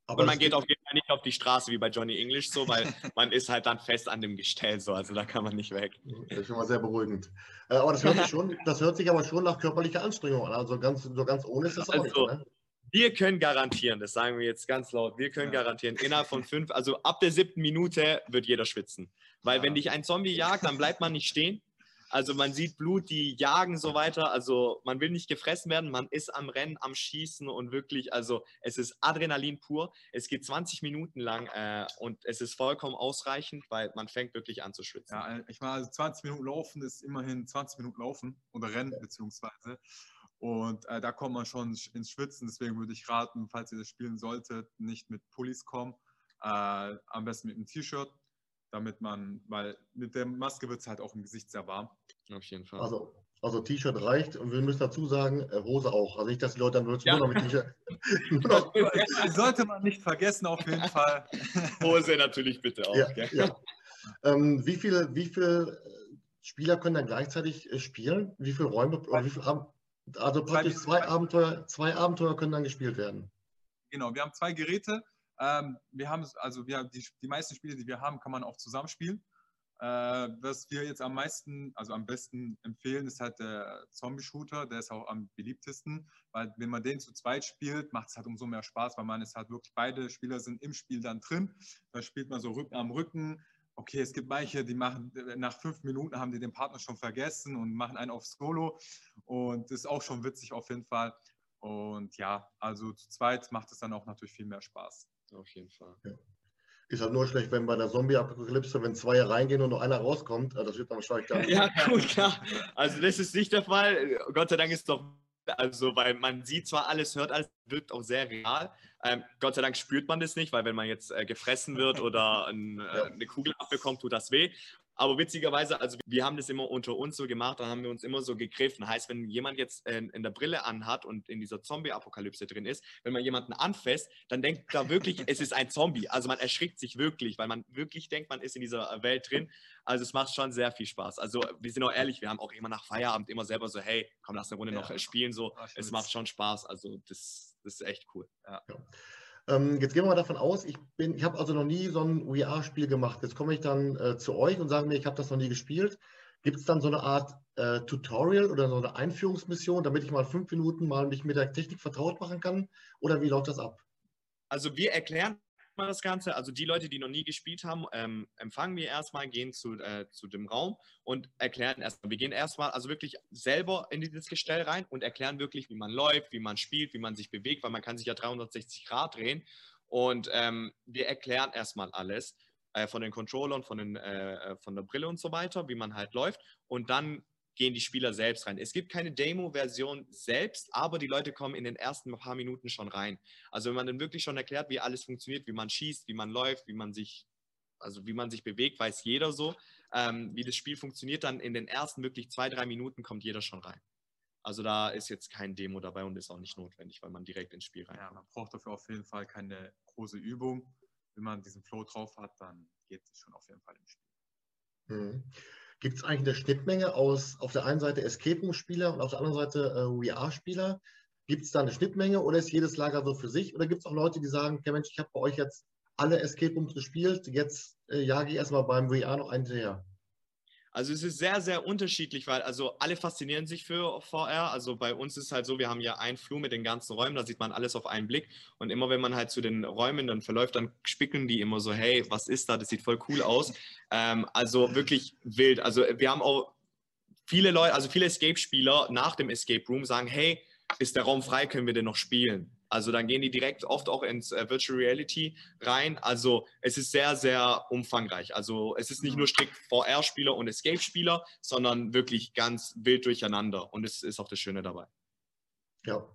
Aber und man geht auf jeden Fall nicht auf die Straße wie bei Johnny English so, weil man ist halt dann fest an dem Gestell so, also da kann man nicht weg. Das ist schon mal sehr beruhigend. Äh, aber das hört sich schon, das hört sich aber schon nach körperlicher Anstrengung an. Also ganz, so ganz ohne ist das also, auch nicht. Ne? Wir können garantieren, das sagen wir jetzt ganz laut, wir können garantieren, innerhalb von fünf, also ab der siebten Minute wird jeder schwitzen. Weil ja. wenn dich ein Zombie jagt, dann bleibt man nicht stehen. Also man sieht Blut, die jagen so weiter. Also man will nicht gefressen werden, man ist am Rennen, am Schießen und wirklich, also es ist Adrenalin pur. Es geht 20 Minuten lang äh, und es ist vollkommen ausreichend, weil man fängt wirklich an zu schwitzen. Ja, ich meine, also 20 Minuten laufen ist immerhin 20 Minuten laufen oder Rennen beziehungsweise. Und äh, da kommt man schon ins Schwitzen. Deswegen würde ich raten, falls ihr das spielen solltet, nicht mit Pullis kommen. Äh, am besten mit einem T-Shirt damit man, weil mit der Maske wird es halt auch im Gesicht sehr warm. Auf jeden Fall. Also, also T-Shirt reicht und wir müssen dazu sagen, äh, Hose auch. Also nicht, dass die Leute dann nur ja. noch mit T-Shirt. Sollte man nicht vergessen, auf jeden Fall. Hose natürlich bitte auch. Ja, ja. Ähm, wie viele wie viel Spieler können dann gleichzeitig äh, spielen? Wie viele Räume, oder wie viel, also praktisch zwei Abenteuer, zwei Abenteuer können dann gespielt werden? Genau, wir haben zwei Geräte. Ähm, wir haben also wir, die, die meisten Spiele, die wir haben, kann man auch zusammenspielen. Äh, was wir jetzt am meisten, also am besten empfehlen, ist halt der Zombie-Shooter. Der ist auch am beliebtesten, weil wenn man den zu zweit spielt, macht es halt umso mehr Spaß, weil man ist halt wirklich, beide Spieler sind im Spiel dann drin. Da spielt man so Rücken am Rücken. Okay, es gibt manche, die machen, nach fünf Minuten haben die den Partner schon vergessen und machen einen auf Solo. Und ist auch schon witzig auf jeden Fall. Und ja, also zu zweit macht es dann auch natürlich viel mehr Spaß. Auf jeden Fall. Ja. Ist halt nur schlecht, wenn bei der Zombie-Apokalypse, wenn zwei reingehen und nur einer rauskommt, äh, das wird dann wahrscheinlich dann. ja, gut, klar. Also das ist nicht der Fall. Gott sei Dank ist doch, also weil man sieht zwar alles, hört alles, wirkt auch sehr real. Ähm, Gott sei Dank spürt man das nicht, weil wenn man jetzt äh, gefressen wird oder ein, äh, eine Kugel abbekommt, tut das weh. Aber witzigerweise, also wir haben das immer unter uns so gemacht, dann haben wir uns immer so gegriffen. Heißt, wenn jemand jetzt in, äh, in der Brille anhat und in dieser Zombie-Apokalypse drin ist, wenn man jemanden anfasst, dann denkt da wirklich, es ist ein Zombie. Also man erschrickt sich wirklich, weil man wirklich denkt, man ist in dieser Welt drin. Also es macht schon sehr viel Spaß. Also wir sind auch ehrlich, wir haben auch immer nach Feierabend immer selber so, hey, komm, lass eine Runde ja. noch spielen. So, es macht schon Spaß. Also das, das ist echt cool. Ja. ja. Ähm, jetzt gehen wir mal davon aus, ich, ich habe also noch nie so ein VR-Spiel gemacht. Jetzt komme ich dann äh, zu euch und sage mir, ich habe das noch nie gespielt. Gibt es dann so eine Art äh, Tutorial oder so eine Einführungsmission, damit ich mal fünf Minuten mal mich mit der Technik vertraut machen kann? Oder wie läuft das ab? Also wir erklären erstmal das Ganze. Also die Leute, die noch nie gespielt haben, ähm, empfangen wir erstmal, gehen zu, äh, zu dem Raum und erklären erstmal. Wir gehen erstmal also wirklich selber in dieses Gestell rein und erklären wirklich, wie man läuft, wie man spielt, wie man sich bewegt, weil man kann sich ja 360 Grad drehen. Und ähm, wir erklären erstmal alles äh, von den Controllern, von, den, äh, äh von der Brille und so weiter, wie man halt läuft. Und dann gehen die Spieler selbst rein. Es gibt keine Demo-Version selbst, aber die Leute kommen in den ersten paar Minuten schon rein. Also wenn man dann wirklich schon erklärt, wie alles funktioniert, wie man schießt, wie man läuft, wie man sich, also wie man sich bewegt, weiß jeder so. Ähm, wie das Spiel funktioniert, dann in den ersten wirklich zwei, drei Minuten kommt jeder schon rein. Also da ist jetzt kein Demo dabei und ist auch nicht notwendig, weil man direkt ins Spiel rein. Ja, man braucht dafür auf jeden Fall keine große Übung. Wenn man diesen Flow drauf hat, dann geht es schon auf jeden Fall im Spiel. Mhm. Gibt es eigentlich eine Schnittmenge aus auf der einen Seite Escape Room-Spieler und auf der anderen Seite äh, VR-Spieler? Gibt es da eine Schnittmenge oder ist jedes Lager so für sich? Oder gibt es auch Leute, die sagen, okay, Mensch, ich habe bei euch jetzt alle Escape Rooms gespielt, jetzt äh, jage ich erstmal beim VR noch einen hinterher? Also es ist sehr, sehr unterschiedlich, weil also alle faszinieren sich für VR. Also bei uns ist halt so, wir haben ja einen Flur mit den ganzen Räumen, da sieht man alles auf einen Blick. Und immer wenn man halt zu den Räumen dann verläuft, dann spicken die immer so, hey, was ist da? Das sieht voll cool aus. Ähm, also wirklich wild. Also wir haben auch viele Leute, also viele Escape-Spieler nach dem Escape Room sagen, hey, ist der Raum frei, können wir den noch spielen? Also dann gehen die direkt oft auch ins äh, Virtual Reality rein. Also es ist sehr, sehr umfangreich. Also es ist nicht nur strikt VR-Spieler und Escape-Spieler, sondern wirklich ganz wild durcheinander. Und es ist auch das Schöne dabei. Ja.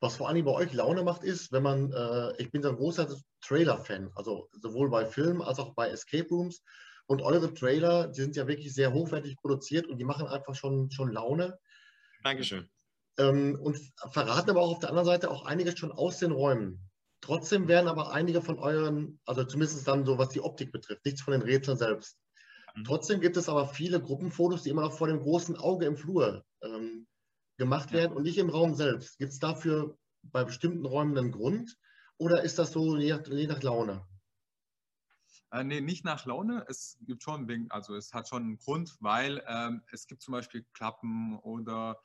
Was vor allem bei euch Laune macht, ist, wenn man, äh, ich bin so ein großer Trailer-Fan, also sowohl bei Filmen als auch bei Escape Rooms. Und eure Trailer, die sind ja wirklich sehr hochwertig produziert und die machen einfach schon, schon Laune. Dankeschön. Ähm, und verraten aber auch auf der anderen Seite auch einiges schon aus den Räumen. Trotzdem werden aber einige von euren, also zumindest dann so, was die Optik betrifft, nichts von den Rätseln selbst. Mhm. Trotzdem gibt es aber viele Gruppenfotos, die immer noch vor dem großen Auge im Flur ähm, gemacht werden und nicht im Raum selbst. Gibt es dafür bei bestimmten Räumen einen Grund? Oder ist das so je nach, je nach Laune? Äh, nee, nicht nach Laune. Es gibt schon, also es hat schon einen Grund, weil ähm, es gibt zum Beispiel Klappen oder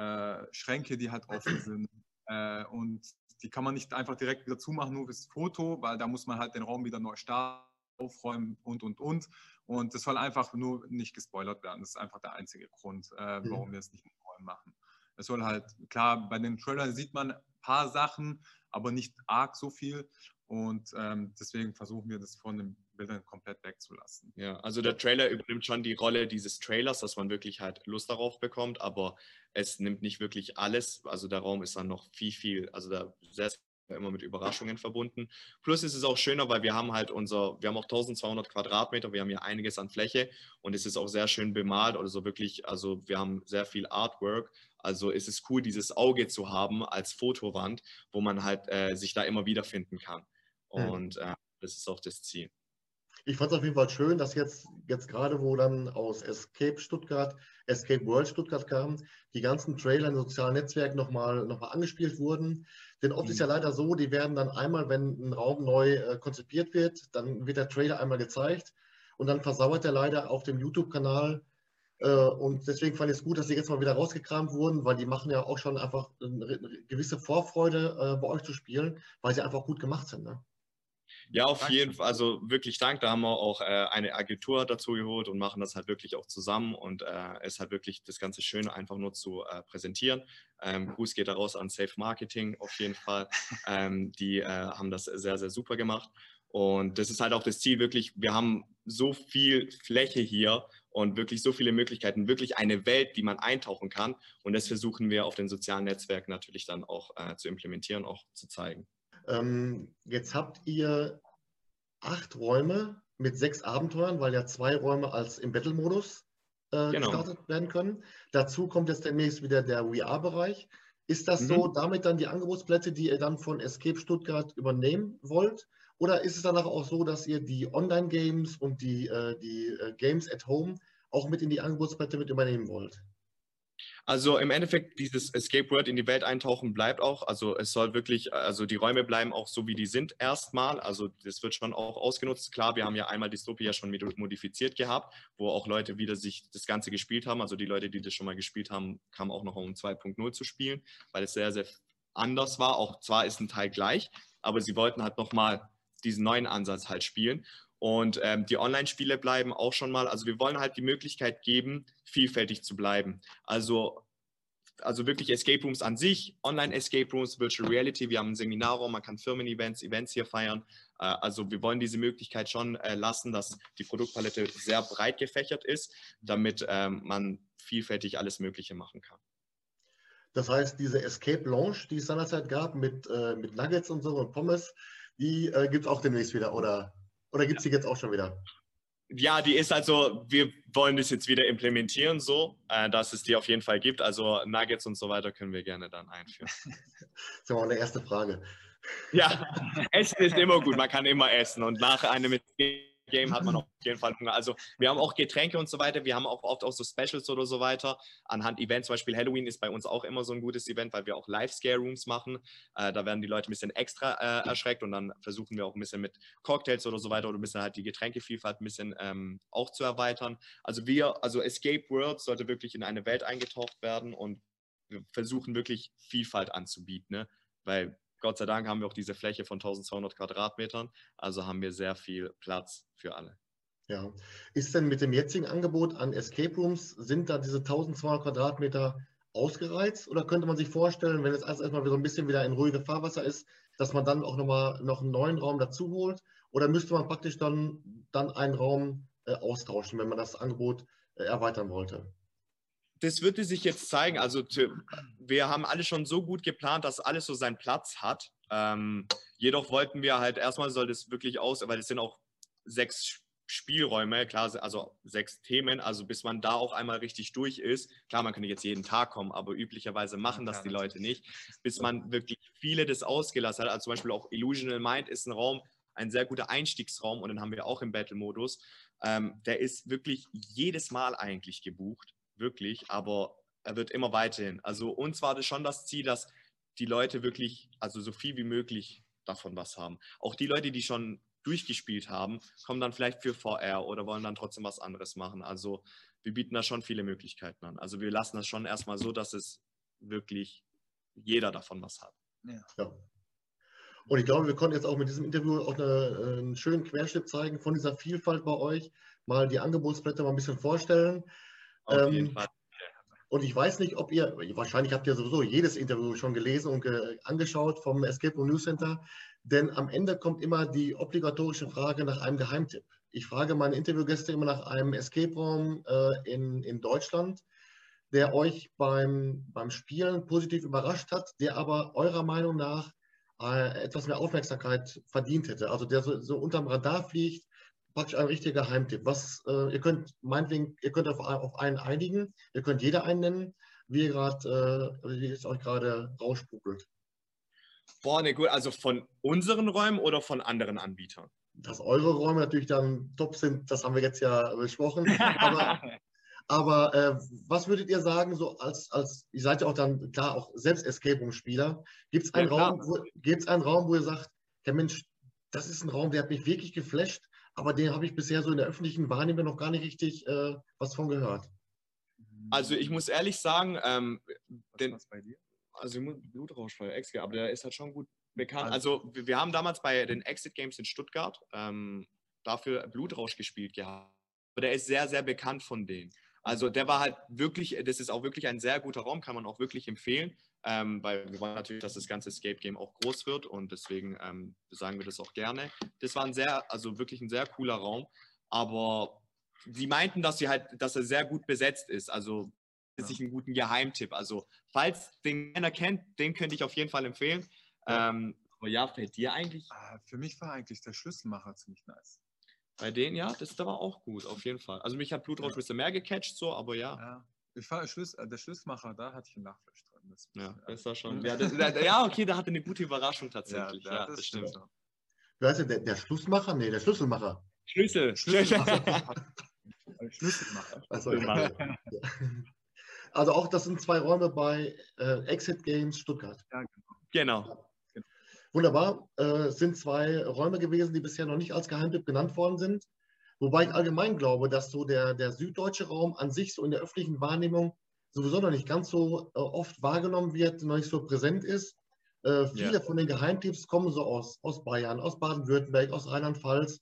äh, Schränke, die halt offen sind. Äh, und die kann man nicht einfach direkt wieder zumachen, nur fürs Foto, weil da muss man halt den Raum wieder neu starten, aufräumen und, und, und. Und das soll einfach nur nicht gespoilert werden. Das ist einfach der einzige Grund, äh, mhm. warum mhm. wir es nicht in Räumen machen. Es soll halt, klar, bei den Trailern sieht man ein paar Sachen, aber nicht arg so viel. Und ähm, deswegen versuchen wir das von den Bildern komplett wegzulassen. Ja, also der Trailer übernimmt schon die Rolle dieses Trailers, dass man wirklich halt Lust darauf bekommt, aber es nimmt nicht wirklich alles. Also der Raum ist dann noch viel, viel, also da sehr, immer mit Überraschungen verbunden. Plus ist es auch schöner, weil wir haben halt unser, wir haben auch 1200 Quadratmeter, wir haben ja einiges an Fläche und es ist auch sehr schön bemalt oder so wirklich, also wir haben sehr viel Artwork. Also ist es cool, dieses Auge zu haben als Fotowand, wo man halt äh, sich da immer wiederfinden kann. Und äh, das ist auch das Ziel. Ich fand es auf jeden Fall schön, dass jetzt, jetzt gerade, wo dann aus Escape Stuttgart, Escape World Stuttgart kam, die ganzen Trailer in sozialen Netzwerken nochmal noch mal angespielt wurden. Denn oft mhm. ist ja leider so, die werden dann einmal, wenn ein Raum neu äh, konzipiert wird, dann wird der Trailer einmal gezeigt und dann versauert er leider auf dem YouTube-Kanal. Äh, und deswegen fand ich es gut, dass sie jetzt mal wieder rausgekramt wurden, weil die machen ja auch schon einfach eine gewisse Vorfreude, äh, bei euch zu spielen, weil sie einfach gut gemacht sind. Ne? Ja, auf Danke. jeden Fall. Also wirklich Dank. Da haben wir auch äh, eine Agentur dazu geholt und machen das halt wirklich auch zusammen. Und äh, es ist halt wirklich das ganze Schöne einfach nur zu äh, präsentieren. Ähm, Gruß geht daraus an Safe Marketing auf jeden Fall. Ähm, die äh, haben das sehr, sehr super gemacht. Und das ist halt auch das Ziel, wirklich, wir haben so viel Fläche hier und wirklich so viele Möglichkeiten, wirklich eine Welt, die man eintauchen kann. Und das versuchen wir auf den sozialen Netzwerken natürlich dann auch äh, zu implementieren, auch zu zeigen. Ähm, jetzt habt ihr acht Räume mit sechs Abenteuern, weil ja zwei Räume als im Battle-Modus äh, genau. gestartet werden können. Dazu kommt jetzt demnächst wieder der VR-Bereich. Ist das mhm. so damit dann die Angebotsplätze, die ihr dann von Escape Stuttgart übernehmen wollt? Oder ist es danach auch so, dass ihr die Online-Games und die, äh, die äh, Games at Home auch mit in die Angebotsplätze mit übernehmen wollt? Also im Endeffekt, dieses Escape World in die Welt eintauchen bleibt auch. Also es soll wirklich, also die Räume bleiben auch so, wie die sind erstmal. Also das wird schon auch ausgenutzt. Klar, wir haben ja einmal Dystopia schon modifiziert gehabt, wo auch Leute wieder sich das Ganze gespielt haben. Also die Leute, die das schon mal gespielt haben, kamen auch noch um 2.0 zu spielen, weil es sehr, sehr anders war. Auch zwar ist ein Teil gleich, aber sie wollten halt nochmal diesen neuen Ansatz halt spielen. Und ähm, die Online-Spiele bleiben auch schon mal, also wir wollen halt die Möglichkeit geben, vielfältig zu bleiben. Also, also wirklich Escape Rooms an sich, Online-Escape Rooms, Virtual Reality, wir haben einen Seminarraum, man kann Firmen-Events, Events hier feiern. Äh, also wir wollen diese Möglichkeit schon äh, lassen, dass die Produktpalette sehr breit gefächert ist, damit ähm, man vielfältig alles Mögliche machen kann. Das heißt, diese Escape Lounge, die es seinerzeit gab mit, äh, mit Nuggets und so und Pommes, die äh, gibt es auch demnächst wieder, oder? Oder gibt es die jetzt auch schon wieder? Ja, die ist also, wir wollen das jetzt wieder implementieren, so, äh, dass es die auf jeden Fall gibt. Also Nuggets und so weiter können wir gerne dann einführen. das ist aber eine erste Frage. Ja, Essen ist immer gut, man kann immer essen. Und nach einem Game hat man auf jeden Fall Hunger. Also wir haben auch Getränke und so weiter. Wir haben auch oft auch so Specials oder so weiter. Anhand Events, zum Beispiel Halloween ist bei uns auch immer so ein gutes Event, weil wir auch Live-Scare-Rooms machen. Äh, da werden die Leute ein bisschen extra äh, erschreckt und dann versuchen wir auch ein bisschen mit Cocktails oder so weiter oder ein bisschen halt die Getränkevielfalt ein bisschen ähm, auch zu erweitern. Also wir, also Escape World sollte wirklich in eine Welt eingetaucht werden und wir versuchen wirklich Vielfalt anzubieten, ne? weil Gott sei Dank haben wir auch diese Fläche von 1200 Quadratmetern, also haben wir sehr viel Platz für alle. Ja, ist denn mit dem jetzigen Angebot an Escape Rooms, sind da diese 1200 Quadratmeter ausgereizt oder könnte man sich vorstellen, wenn es erst erstmal so ein bisschen wieder in ruhige Fahrwasser ist, dass man dann auch nochmal noch einen neuen Raum dazu holt? Oder müsste man praktisch dann, dann einen Raum äh, austauschen, wenn man das Angebot äh, erweitern wollte? Das würde sich jetzt zeigen. Also wir haben alle schon so gut geplant, dass alles so seinen Platz hat. Ähm, jedoch wollten wir halt erstmal soll das wirklich aus, weil es sind auch sechs Spielräume, klar, also sechs Themen, also bis man da auch einmal richtig durch ist. Klar, man könnte jetzt jeden Tag kommen, aber üblicherweise machen das die Leute nicht, bis man wirklich viele das ausgelassen hat. Also zum Beispiel auch Illusional Mind ist ein Raum, ein sehr guter Einstiegsraum und den haben wir auch im Battle-Modus. Ähm, der ist wirklich jedes Mal eigentlich gebucht wirklich, aber er wird immer weiterhin. Also uns war das schon das Ziel, dass die Leute wirklich, also so viel wie möglich davon was haben. Auch die Leute, die schon durchgespielt haben, kommen dann vielleicht für VR oder wollen dann trotzdem was anderes machen. Also wir bieten da schon viele Möglichkeiten an. Also wir lassen das schon erstmal so, dass es wirklich jeder davon was hat. Ja. ja. Und ich glaube, wir konnten jetzt auch mit diesem Interview auch eine, einen schönen Querschnitt zeigen von dieser Vielfalt bei euch, mal die Angebotsblätter mal ein bisschen vorstellen. Auf jeden ähm, Fall. Und ich weiß nicht, ob ihr, wahrscheinlich habt ihr sowieso jedes Interview schon gelesen und ge angeschaut vom Escape Room News Center, denn am Ende kommt immer die obligatorische Frage nach einem Geheimtipp. Ich frage meine Interviewgäste immer nach einem Escape Room äh, in, in Deutschland, der euch beim, beim Spielen positiv überrascht hat, der aber eurer Meinung nach äh, etwas mehr Aufmerksamkeit verdient hätte. Also der so, so unterm Radar fliegt, praktisch ein richtiger Geheimtipp. Was, äh, ihr könnt meinetwegen, ihr könnt auf, auf einen einigen, ihr könnt jeder einen nennen, wie ihr gerade, äh, wie es euch gerade raussprudelt. Boah, ne, gut, also von unseren Räumen oder von anderen Anbietern? Dass eure Räume natürlich dann top sind, das haben wir jetzt ja besprochen. Aber, aber äh, was würdet ihr sagen, so als, als, ihr seid ja auch dann klar auch selbst Escape Room-Spieler, gibt es einen, ja, Raum, wo, einen Raum, wo ihr sagt, der Mensch, das ist ein Raum, der hat mich wirklich geflasht, aber den habe ich bisher so in der öffentlichen Wahrnehmung noch gar nicht richtig äh, was von gehört. Also ich muss ehrlich sagen, ähm, den, was bei dir? also Blutrauschfeuer, Exit, aber der ist halt schon gut bekannt. Also, also wir haben damals bei den Exit Games in Stuttgart ähm, dafür Blutrausch gespielt gehabt. Aber der ist sehr, sehr bekannt von denen. Also der war halt wirklich, das ist auch wirklich ein sehr guter Raum, kann man auch wirklich empfehlen, ähm, weil wir wollen natürlich, dass das ganze Escape Game auch groß wird und deswegen ähm, sagen wir das auch gerne. Das war ein sehr, also wirklich ein sehr cooler Raum, aber sie meinten, dass sie halt, dass er sehr gut besetzt ist. Also sich einen guten Geheimtipp. Also, falls den keiner kennt, den könnte ich auf jeden Fall empfehlen. Ja. Ähm, aber ja, fällt dir eigentlich? Ah, für mich war eigentlich der Schlüsselmacher ziemlich nice. Bei denen, ja, das war auch gut, auf jeden Fall. Also mich hat Blutrausch ja. ein bisschen mehr gecatcht, so, aber ja. ja. Ich war äh, der Schlüsselmacher, da hatte ich einen Nachflash drin. Das ja, das war schon. Ja, das, ja, okay, da hatte eine gute Überraschung tatsächlich. Ja, das, das stimmt. Wer heißt denn der, der Schlussmacher? Nee, der Schlüsselmacher. Schlüssel. Schlüsselmacher. Schlüsselmacher. Also, Also auch das sind zwei Räume bei äh, Exit Games Stuttgart. Ja, genau. genau. Wunderbar. Äh, sind zwei Räume gewesen, die bisher noch nicht als Geheimtipp genannt worden sind. Wobei ich allgemein glaube, dass so der, der süddeutsche Raum an sich so in der öffentlichen Wahrnehmung sowieso noch nicht ganz so äh, oft wahrgenommen wird, noch nicht so präsent ist. Äh, viele ja. von den Geheimtipps kommen so aus, aus Bayern, aus Baden-Württemberg, aus Rheinland-Pfalz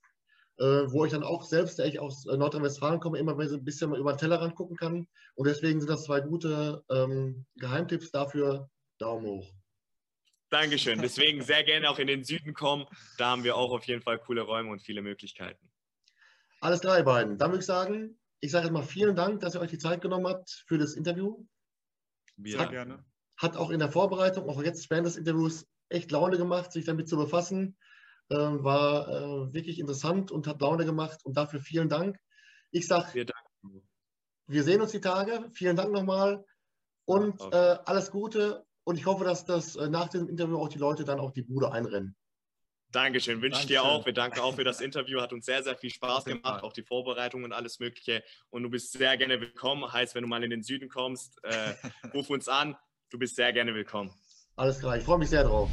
äh, wo ich dann auch selbst, der ich aus äh, Nordrhein-Westfalen komme, immer ein bisschen über den Tellerrand gucken kann. Und deswegen sind das zwei gute ähm, Geheimtipps dafür. Daumen hoch. Dankeschön. Deswegen sehr gerne auch in den Süden kommen. Da haben wir auch auf jeden Fall coole Räume und viele Möglichkeiten. Alles drei beiden. Dann würde ich sagen, ich sage jetzt mal vielen Dank, dass ihr euch die Zeit genommen habt für das Interview. Sehr hat, gerne. Hat auch in der Vorbereitung, auch jetzt während des Interviews, echt Laune gemacht, sich damit zu befassen. Ähm, war äh, wirklich interessant und hat Laune gemacht und dafür vielen Dank. Ich sage, wir sehen uns die Tage. Vielen Dank nochmal und äh, alles Gute und ich hoffe, dass das äh, nach dem Interview auch die Leute dann auch die Bude einrennen. Dankeschön, wünsche ich dir auch. Wir danken auch für das Interview. Hat uns sehr, sehr viel Spaß gemacht, auch die Vorbereitung und alles Mögliche. Und du bist sehr gerne willkommen. Heißt, wenn du mal in den Süden kommst, äh, ruf uns an. Du bist sehr gerne willkommen. Alles klar, ich freue mich sehr drauf.